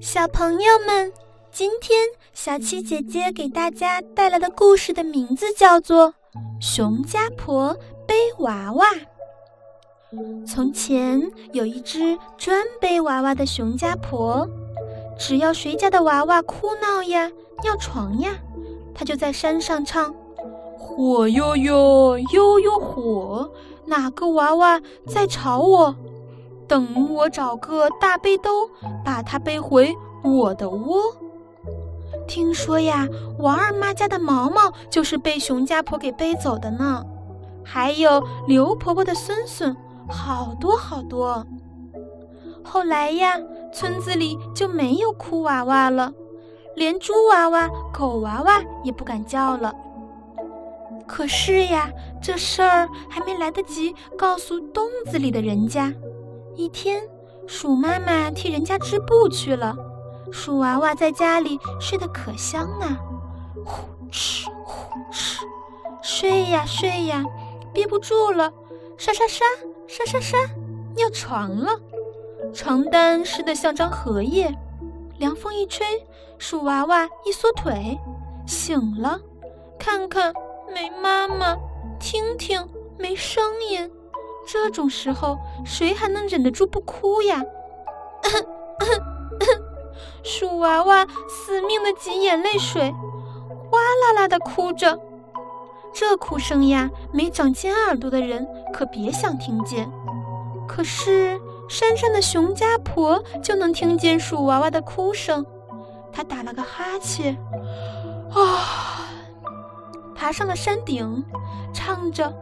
小朋友们，今天小七姐姐给大家带来的故事的名字叫做《熊家婆背娃娃》。从前有一只专背娃娃的熊家婆，只要谁家的娃娃哭闹呀、尿床呀，她就在山上唱：“火哟哟，哟哟火，哪个娃娃在吵我？”等我找个大背兜，把它背回我的窝。听说呀，王二妈家的毛毛就是被熊家婆给背走的呢。还有刘婆婆的孙孙，好多好多。后来呀，村子里就没有哭娃娃了，连猪娃娃、狗娃娃也不敢叫了。可是呀，这事儿还没来得及告诉洞子里的人家。一天，鼠妈妈替人家织布去了，鼠娃娃在家里睡得可香啊，呼哧呼哧，睡呀睡呀，憋不住了，沙沙沙沙沙沙，尿床了，床单湿得像张荷叶，凉风一吹，鼠娃娃一缩腿，醒了，看看没妈妈，听听没声音。这种时候，谁还能忍得住不哭呀？鼠娃娃死命的挤眼泪水，哗啦啦的哭着。这哭声呀，没长尖耳朵的人可别想听见。可是山上的熊家婆就能听见鼠娃娃的哭声。她打了个哈欠，啊，爬上了山顶，唱着。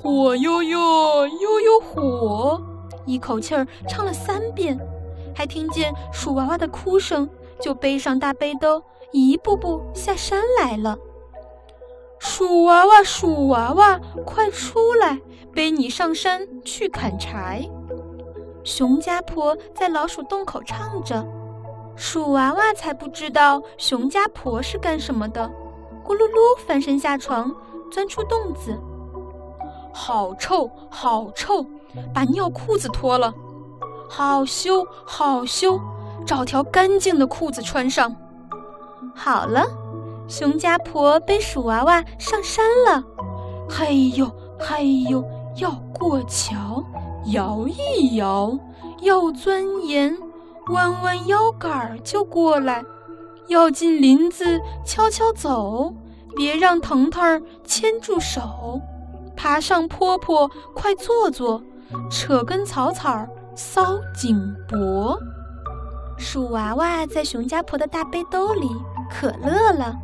火哟哟哟哟火，一口气儿唱了三遍，还听见鼠娃娃的哭声，就背上大背兜，一步步下山来了。鼠娃娃，鼠娃娃，快出来，背你上山去砍柴。熊家婆在老鼠洞口唱着，鼠娃娃才不知道熊家婆是干什么的，咕噜噜翻身下床，钻出洞子。好臭，好臭！把尿裤子脱了。好羞，好羞！找条干净的裤子穿上。好了，熊家婆背鼠娃娃上山了。嘿呦，嘿呦，要过桥，摇一摇；要钻岩，弯弯腰杆儿就过来。要进林子，悄悄走，别让腾腾牵住手。爬上坡坡，快坐坐，扯根草草搔颈脖。鼠娃娃在熊家婆的大背兜里可乐了，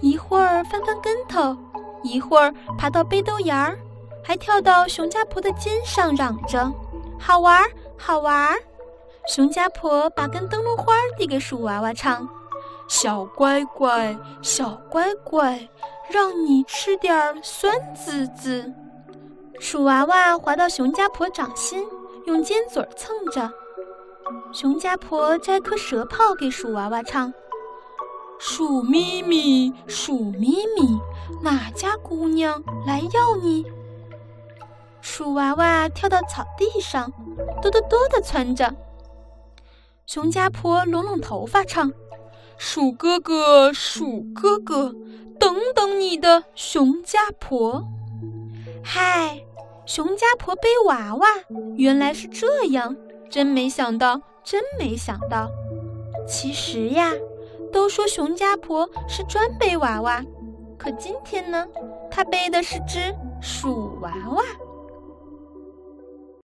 一会儿翻翻跟头，一会儿爬到背兜沿儿，还跳到熊家婆的肩上，嚷着：“好玩儿，好玩儿！”熊家婆把根灯笼花递给鼠娃娃，唱：“小乖乖，小乖乖。”让你吃点儿酸滋滋。鼠娃娃滑到熊家婆掌心，用尖嘴蹭着。熊家婆摘颗蛇泡给鼠娃娃唱：“鼠咪咪，鼠咪咪，哪家姑娘来要你？”鼠娃娃跳到草地上，哆哆哆地窜着。熊家婆拢拢头发唱：“鼠哥哥，鼠哥哥。”等等，你的熊家婆，嗨，熊家婆背娃娃，原来是这样，真没想到，真没想到。其实呀，都说熊家婆是专背娃娃，可今天呢，她背的是只鼠娃娃。